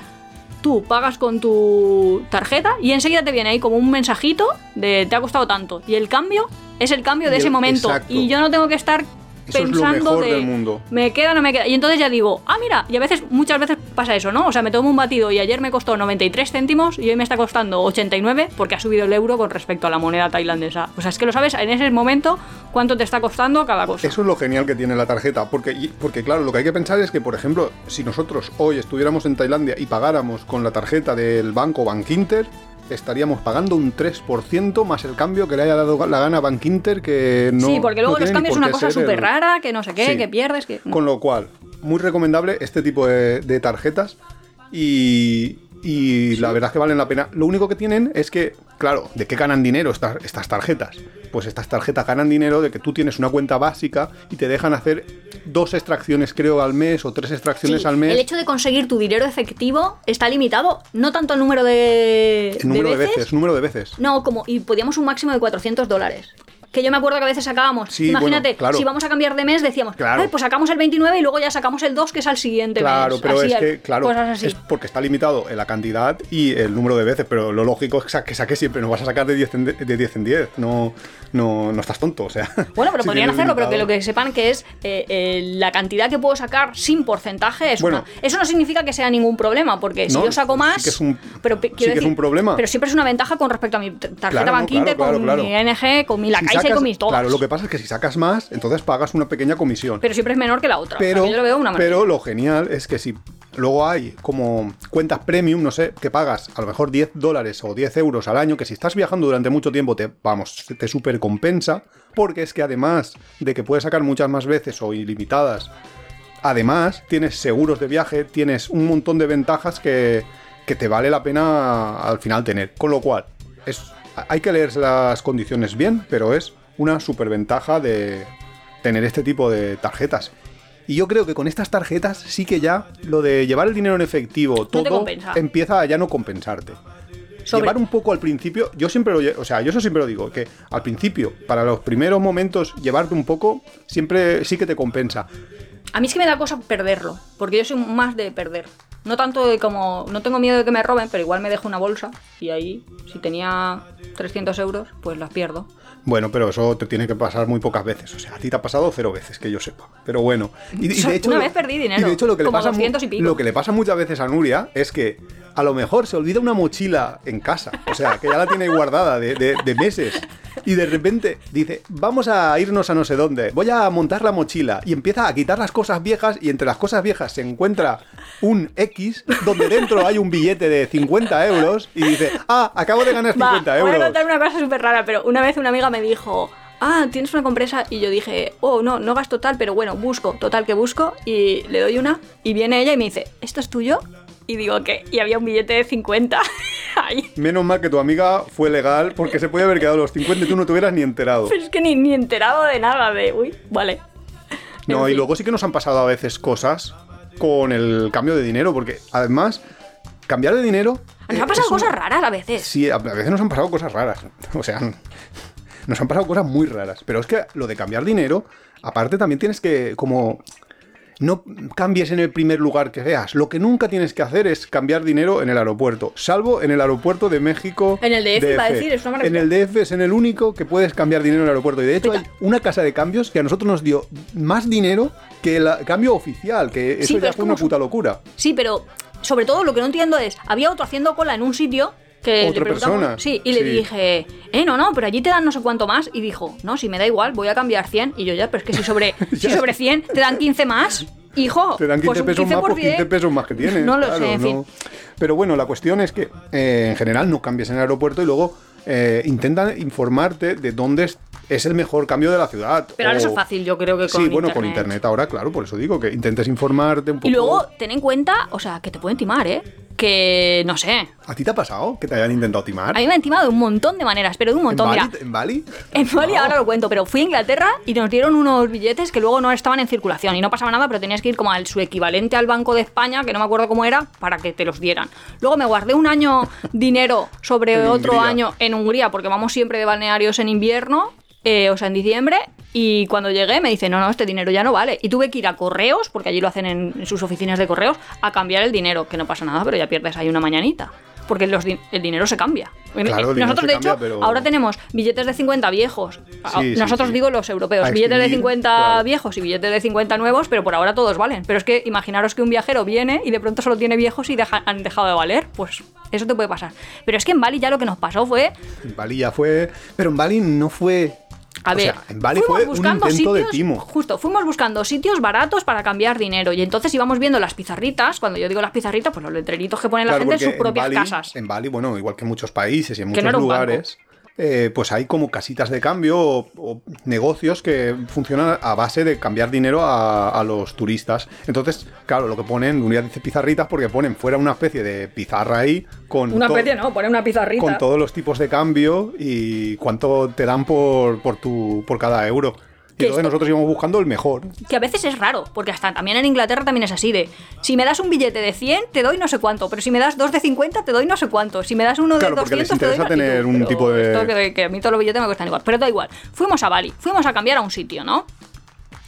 Tú pagas con tu tarjeta y enseguida te viene ahí como un mensajito de te ha costado tanto. Y el cambio es el cambio de ese momento. exacto. Y yo no tengo que estar Eso es lo pensando mejor de del mundo. me queda no me queda. Y entonces ya digo, ah, mira, y a veces, muchas veces pasa eso, ¿no? O sea, me tomo un batido y ayer me costó 93 céntimos y hoy me está costando 89 porque ha subido el euro con respecto a la moneda tailandesa. O sea, es que lo sabes en ese momento cuánto te está costando cada cosa. Eso es lo genial que tiene la tarjeta, porque, porque claro, lo que hay que pensar es que, por ejemplo, si nosotros hoy estuviéramos en Tailandia y pagáramos con la tarjeta del banco Bank Inter, estaríamos pagando un 3% más el cambio que le haya dado la gana a Bank Inter, que no... sí, porque luego no los cambios es una cosa súper el- rara, que no sé qué, Sí. que pierdes, que... Con lo cual, muy recomendable este tipo de, de tarjetas y, y la verdad es que valen la pena. Lo único que tienen es que, claro, ¿de qué ganan dinero estas, estas tarjetas? Pues estas tarjetas ganan dinero de que tú tienes una cuenta básica y te dejan hacer dos extracciones, creo, al mes o tres extracciones Sí, al mes. El hecho de conseguir tu dinero efectivo está limitado, no tanto el número de, El número de veces, veces, número de veces. No, como, y podíamos un máximo de 400 dólares. Que yo me acuerdo que a veces sacábamos. Sí, Imagínate, bueno, claro. si vamos a cambiar de mes, decíamos, Claro. "Ay, pues sacamos el 29 y luego ya sacamos el 2, que es al siguiente Claro, mes. pero Así, es que, claro, así. es porque está limitado en la cantidad y el número de veces, pero lo lógico es que sa- que saques siempre, no vas a sacar de 10 en, de, de 10 en 10, no, no, no estás tonto, o sea. Bueno, pero si podrían hacerlo, pero que lo que sepan que es eh, eh, la cantidad que puedo sacar sin porcentaje es Bueno. una. Eso no significa que sea ningún problema, porque si yo saco sí más. que es un- pero pe- sí quiero que es un problema. Pero siempre es una ventaja con respecto a mi tarjeta Claro, no, con claro, mi NG, con mi La Si Caixa y con mis todas. Claro, lo que pasa es que si sacas más, entonces pagas una pequeña comisión. Pero siempre es menor que la otra. o sea, Pero, yo lo veo una pero lo genial es que si luego hay como cuentas premium, no sé, que pagas a lo mejor 10 dólares o 10 euros al año, que si estás viajando durante mucho tiempo te, vamos, te super compensa, porque es que además de que puedes sacar muchas más veces o ilimitadas, además tienes seguros de viaje, tienes un montón de ventajas que, que te vale la pena al final tener. Con lo cual, es, hay que leer las condiciones bien, pero es una superventaja de tener este tipo de tarjetas. Y yo creo que con estas tarjetas sí que ya lo de llevar el dinero en efectivo, todo empieza a ya no compensarte. Sobre- Llevar un poco al principio, yo siempre lo, o sea, yo eso siempre lo digo, que al principio, para los primeros momentos, llevarte un poco, siempre sí que te compensa. A mí es que me da cosa perderlo, porque yo soy más de perder. No tanto de como. No tengo miedo de que me roben, pero igual me dejo una bolsa y ahí, si tenía 300 euros, pues las pierdo. Bueno, pero eso te tiene que pasar muy pocas veces. O sea, a ti te ha pasado cero veces, que yo sepa. Pero bueno. Y, y Una de hecho, lo- vez perdí dinero, Y de hecho, lo que, le pasa, mu- 200 y pico. lo que le pasa muchas veces a Nuria es que a lo mejor se olvida una mochila en casa. O sea, que ya la tiene guardada de, de- de meses. Y de repente dice, vamos a irnos a no sé dónde. Voy a montar la mochila. Y empieza a quitar las cosas viejas. Y entre las cosas viejas se encuentra un X donde dentro hay un billete de 50 euros. Y dice, ah, acabo de ganar 50 Va, euros. Voy a contar una cosa súper rara, pero una vez una amiga me dijo, ah, tienes una compresa, y yo dije, oh, no, no gasto tal, pero bueno, busco, total que busco, y le doy una, y viene ella y me dice, ¿esto es tuyo? Y digo, ¿qué? Y había un billete de 50 ahí. Menos mal que tu amiga fue legal porque se puede haber quedado los 50 y tú no te hubieras ni enterado. Pero es que ni, ni enterado de nada, de, uy, vale. No, En y fin. luego sí que nos han pasado a veces cosas con el cambio de dinero, porque además, cambiar de dinero. Nos eh, han pasado es un- cosas raras a veces. Sí, a a veces nos han pasado cosas raras. O sea, nos han pasado cosas muy raras. Pero es que lo de cambiar dinero, aparte también tienes que como no cambies en el primer lugar que veas. Lo que nunca tienes que hacer es cambiar dinero en el aeropuerto, salvo en el aeropuerto de México. En el DF, a decir, es una En el DF es en el único que puedes cambiar dinero en el aeropuerto. Y de hecho, hay una casa de cambios que a nosotros nos dio más dinero que el cambio oficial, que eso Sí, ya fue una puta locura. Sí, pero sobre todo lo que no entiendo es, había otro haciendo cola en un sitio que Otra persona, sí, y le sí. dije, eh, no, no, pero allí te dan no sé cuánto más, y dijo, no, si me da igual, voy a cambiar 100, y yo ya, pero es que si sobre, si sobre 100 te dan 15 más, hijo, Te dan 15 pues pesos 15 más, por pues 15 100. pesos más que tienes. No lo claro, sé, en no. fin. Pero bueno, la cuestión es que eh, en general no cambies en el aeropuerto y luego eh, intentan informarte de dónde es, el mejor cambio de la ciudad. Pero ahora o- eso es fácil, yo creo que con Sí, bueno, con internet ahora, claro, por eso digo que intentes informarte un poco. Y luego, ten en cuenta, o sea, que te pueden timar, ¿eh? Que, no sé, ¿A ti te ha pasado que te hayan intentado timar? a mí me han timado de un montón de maneras, pero de un ¿En montón, Bali? mira. ¿En Bali? En Bali No. ahora lo cuento, pero fui a Inglaterra y nos dieron unos billetes que luego no estaban en circulación y no pasaba nada, pero tenías que ir como al su equivalente al Banco de España, que no me acuerdo cómo era, para que te los dieran. Luego me guardé un año dinero sobre En otro Hungría. año en Hungría, porque vamos siempre de balnearios en invierno, eh, o sea, en diciembre, y cuando llegué me dice, no, no, este dinero ya no vale. Y tuve que ir a correos, porque allí lo hacen en, en sus oficinas de correos, a cambiar el dinero, que no pasa nada, pero ya pierdes ahí una mañanita. Porque los di- el dinero se cambia. Claro, Nosotros, de cambia, hecho, pero- ahora tenemos billetes de 50 viejos. Sí, sí, Nosotros sí. digo los europeos, A billetes de extinguir, 50 claro. viejos y billetes de 50 nuevos, pero por ahora todos valen. Pero es que imaginaros que un viajero viene y de pronto solo tiene viejos y deja- han dejado de valer. Pues eso te puede pasar. Pero es que en Bali ya lo que nos pasó fue En Bali ya fue. Pero en Bali no fue. A o ver, sea, en Bali fuimos fue un buscando intento de sitios- timo. Justo, fuimos buscando sitios baratos para cambiar dinero. Y entonces íbamos viendo las pizarritas. Cuando yo digo las pizarritas, pues los letreritos que pone la gente en sus propias Bali, casas. En Bali, bueno, igual que en muchos países y en Que muchos no lugares, eh, pues hay como casitas de cambio o, o negocios que funcionan a base de cambiar dinero a, a los turistas. Entonces, claro, lo que ponen, unidad dice pizarritas porque ponen fuera una especie de pizarra ahí con, Una especie, ¿no? Pone una pizarrita. con todos los tipos de cambio y cuánto te dan por, por, tu, por cada euro. Y entonces esto- nosotros íbamos buscando el mejor. Que a veces es raro, porque hasta también en Inglaterra también es así de, si me das un billete de 100, te doy no sé cuánto, pero si me das dos de 50, te doy no sé cuánto, si me das uno de Claro, porque 200, les te doy tener un tipo de- Esto que, que a mí todos los billetes me cuestan igual, pero da igual. Fuimos a Bali, fuimos a cambiar a un sitio, ¿no?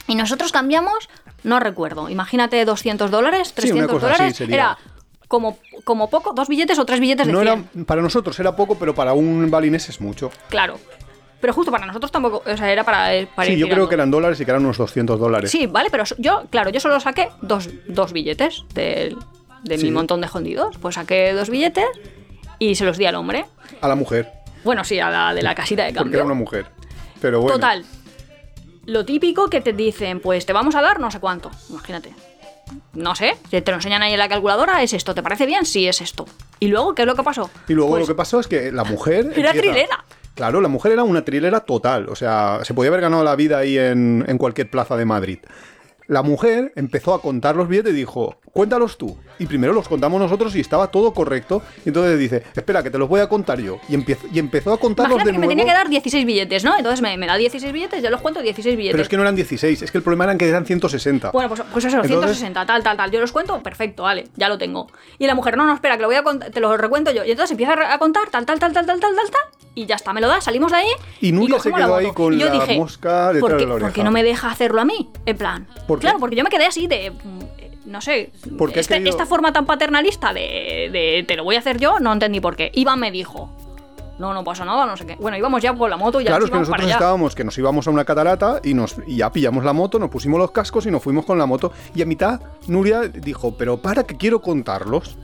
Y nosotros cambiamos, no recuerdo, imagínate 200 dólares, 300 Sí, una cosa así dólares, era como, como poco, dos billetes o tres billetes de No 100. era, para nosotros era poco, pero para un balinés es mucho. Claro. Pero justo para nosotros tampoco, o sea, era para, eh, para Sí, ir yo creo que eran dólares y que eran unos 200 dólares. Sí, vale, pero yo, claro, yo solo saqué dos, dos billetes de, Sí. mi montón de jondidos. Pues saqué dos billetes y se los di al hombre. A la mujer, Bueno, sí, a la de la casita de porque cambio. era una mujer. Pero bueno. Total. Lo típico que te dicen, pues te vamos a dar no sé cuánto. Imagínate. No sé, te te lo enseñan ahí en la calculadora, es esto. ¿Te parece bien? Sí, es esto. ¿Y luego qué es lo que pasó? Y luego Pues, lo que pasó es que la mujer. Era empieza- trilera. Claro, la mujer era una trilera total. O sea, se podía haber ganado la vida ahí en, en cualquier plaza de Madrid. La mujer empezó a contar los billetes y dijo, cuéntalos tú. Y primero los contamos nosotros y estaba todo correcto. Y entonces dice, espera, que te los voy a contar yo. Y, empiezo- y empezó a contarlos Imagínate de que me nuevo. tenía que dar 16 billetes, ¿no? Entonces me, me da 16 billetes, yo los cuento 16 billetes. Pero es que no eran 16, es que el problema era que eran 160. Bueno, pues, pues eso, Entonces- 160, tal, tal, tal. Yo los cuento, perfecto, vale, ya lo tengo. Y la mujer, no, no, espera, que lo voy a contar, te lo recuento yo. Y entonces empieza a contar, tal, tal, tal, tal, tal, tal, tal, tal. Y ya está, me lo da, salimos de ahí. Y Nuria se cogemos la quedó ahí con Y yo la dije, mosca detrás ¿por qué, de la oreja. ¿Por qué no me deja hacerlo a mí? En plan. ¿Por? Claro, porque yo me quedé así de. mm, No sé, Porque este- querido- esta forma tan paternalista de, de te lo voy a hacer yo, no entendí por qué. Iván me dijo, no, no pasa nada, no sé qué. Bueno, íbamos ya con la moto y ya Claro, es que nosotros estábamos, que nos íbamos a una catarata y, nos, y ya pillamos la moto, nos pusimos los cascos y nos fuimos con la moto. Y a mitad, Nuria dijo, pero para que quiero contarlos.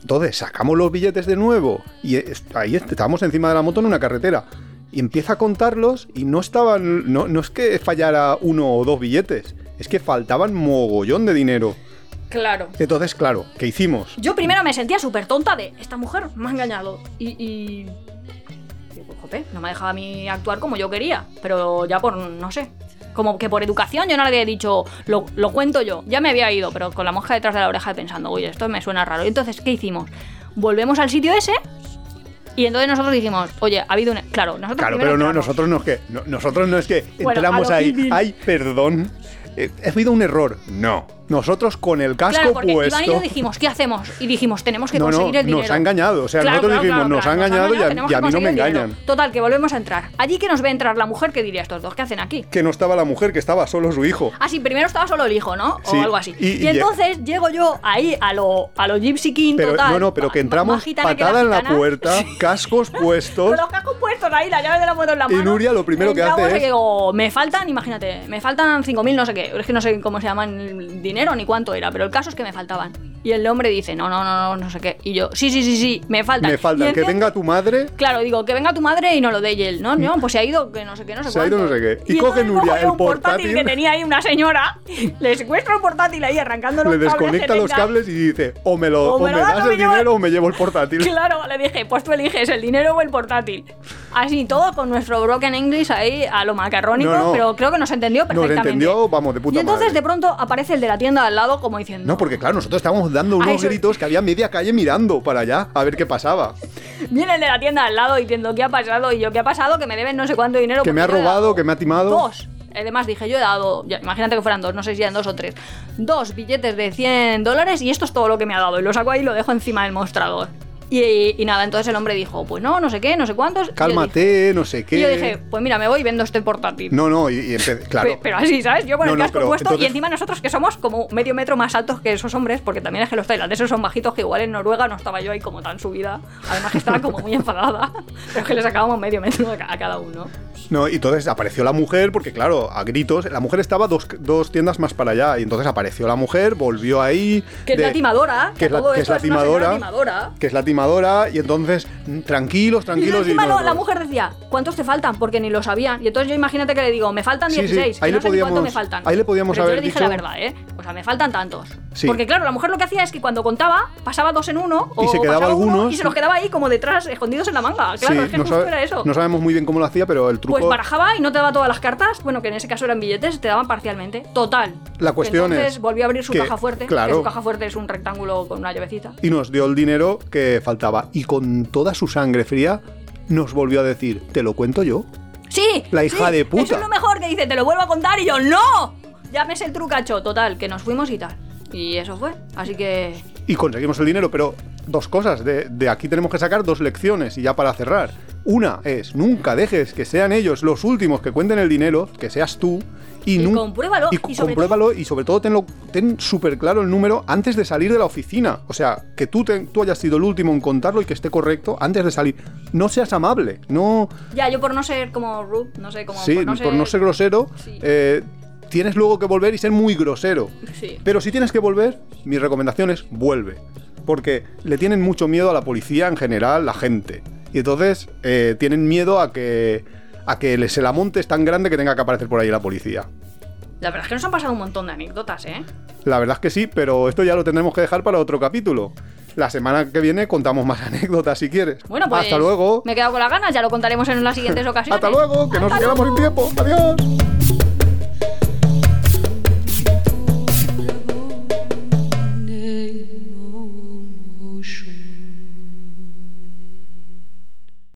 Entonces sacamos los billetes de nuevo y es- ahí est- estábamos encima de la moto en una carretera. Y empieza a contarlos y no estaban. No, no es que fallara uno o dos billetes, es que faltaban mogollón de dinero. Claro. Entonces, claro, ¿qué hicimos? Yo primero me sentía súper tonta de esta mujer me ha engañado. Y. y... Digo, pues, jope, no me dejaba a mí actuar como yo quería. Pero ya por, no sé. Como que por educación yo no le había dicho, lo, lo cuento yo. Ya me había ido, pero con la mosca detrás de la oreja pensando, oye, esto me suena raro. Entonces, ¿qué hicimos? Volvemos al sitio ese. Y entonces nosotros dijimos, oye, ha habido un. Claro, nosotros Claro, pero no, entramos. nosotros no es que. no- nosotros no es que entramos ahí. Ay, perdón. Eh, ha habido un error. No. Nosotros con el casco Claro, porque puesto. Iván y yo dijimos, ¿qué hacemos? Y dijimos, tenemos que No, no, conseguir el dinero. nos ha engañado. O sea, Claro, nosotros claro, dijimos, nos ha engañado y a- y mí no me dinero. engañan. Total, que volvemos a entrar. Allí que nos ve entrar la mujer, ¿qué diría estos dos? ¿Qué hacen aquí? Que no estaba la mujer, que estaba solo su hijo. Ah, sí, primero estaba solo el hijo, ¿no? Sí, O algo así. y- Y, y- entonces llego yo ahí a lo, a lo Gypsy King Pero total. no, no, pero que entramos patada en la puerta, cascos puestos. Con los cascos puestos ahí, la llave de la moto en la Y mano. Nuria lo primero que hace y es- me faltan, imagínate, me faltan 5.000 no sé qué. Es que no sé cómo se llaman el dinero ni cuánto era, pero el caso es que me faltaban. Y el hombre dice, no, no, no, no, no sé qué. Y yo, sí, sí, sí, sí, me faltan. Me Y falta que venga tu madre. Claro, digo, que venga tu madre y no lo dé y él. No, no, pues se ha ido, que no sé qué, no sé Se ha ido cuánto. no sé qué. Y entonces coge Nuria el portátil portátil. que tenía ahí una señora, le secuestro el portátil ahí arrancando los Le cables desconecta los tenga. cables y dice, o me lo, O me o lo me das das el llevo dinero o me llevo el portátil. Claro, le dije, pues tú eliges el dinero o el portátil. Así, todo con nuestro broken English ahí a lo macarrónico, No, no. pero creo que nos entendió Nos perfectamente. entendió, vamos, de puta Y entonces madre. de pronto aparece el de la tienda al lado como diciendo... No, porque claro, nosotros estábamos dando unos gritos que había media calle mirando para allá a ver qué pasaba. Viene el de la tienda al lado diciendo, ¿qué ha pasado? Y yo, ¿qué ha pasado? Que me deben no sé cuánto dinero. Que me ha robado, que me ha timado. Dos. Además dije, yo he dado, ya, imagínate que fueran dos, no sé si eran dos o tres. Dos billetes de 100 dólares y esto es todo lo que me ha dado. Y lo saco ahí y lo dejo encima del mostrador. Y, y nada, entonces el hombre dijo, pues no, no sé qué, no sé cuántos. Cálmate, no sé dije- qué. Y yo dije, pues mira, me voy y vendo este portátil. No, no, y, y claro. Pe- Pero así, ¿sabes? Yo con No, el no, casco pero puesto entonces- y encima nosotros que somos como medio metro más altos que esos hombres, porque también es que los tailandeses son bajitos, que igual en Noruega no estaba yo ahí como tan subida. Además que estaba como muy enfadada. Pero es que le sacábamos medio metro a ca- a cada uno. No, y entonces apareció la mujer, porque claro, a gritos, la mujer estaba dos, dos tiendas más para allá, y entonces apareció la mujer, volvió ahí. Que es de- la timadora. Que es la, que es la es timadora. Que es la timadora, y entonces, mm, tranquilos, Y tranquilos. encima lo- nosotros- la mujer decía, ¿cuántos te faltan? Porque ni lo sabían. Y entonces yo imagínate que le digo, me faltan Sí, sí, 16. ahí que le no sé podíamos- me faltan. ahí le podíamos Pero haber yo le dije dicho- la verdad, ¿eh? O sea, me faltan tantos. Sí. Porque claro, la mujer lo que hacía es que cuando contaba, pasaba dos en uno. Y o se quedaba pasaba uno algunos. Y se los quedaba ahí como detrás, escondidos en la manga. Claro, es que no, justo sabe- era eso. no sabemos muy bien cómo lo hacía, pero el truco. Pues barajaba y no te daba todas las cartas, bueno, que en ese caso eran billetes, te daban parcialmente. Total. La cuestión Entonces es volvió a abrir su que, caja fuerte. claro. Que su caja fuerte es un rectángulo con una llavecita. y nos dio el dinero que faltaba. Y con toda su sangre fría, nos volvió a decir: Te lo cuento yo. ¡Sí! La hija sí, de puta. Eso es lo mejor que dice, te lo vuelvo a contar y yo, ¡no! Llámese el trucacho. Total, que nos fuimos y tal. Y eso fue. Así que. y conseguimos el dinero, pero dos cosas, de, de aquí tenemos que sacar dos lecciones y ya para cerrar. Una es, nunca dejes que sean ellos los últimos que cuenten el dinero, que seas tú, y, compruébalo, Y, y sobre compruébalo y sobre todo tenlo, ten súper claro el número antes de salir de la oficina. O sea, que tú, te- tú hayas sido el último en contarlo y que esté correcto antes de salir. No seas amable, no... Ya, yo por no ser como rude, no sé, como. sí, por no ser. grosero, Sí. eh, tienes luego que volver y ser muy grosero. Sí. Pero si tienes que volver, mi recomendación es vuelve. Porque le tienen mucho miedo a la policía en general, la gente. Y entonces eh, tienen miedo a que, a que se la monte es tan grande que tenga que aparecer por ahí la policía. La verdad es que nos han pasado un montón de anécdotas, ¿eh? La verdad es que sí, pero esto ya lo tendremos que dejar para otro capítulo. La semana que viene contamos más anécdotas si quieres. Bueno, pues. Hasta luego. Me he quedado con las ganas, ya lo contaremos en las siguientes ocasiones. Hasta luego, que nos quedamos sin tiempo. Adiós.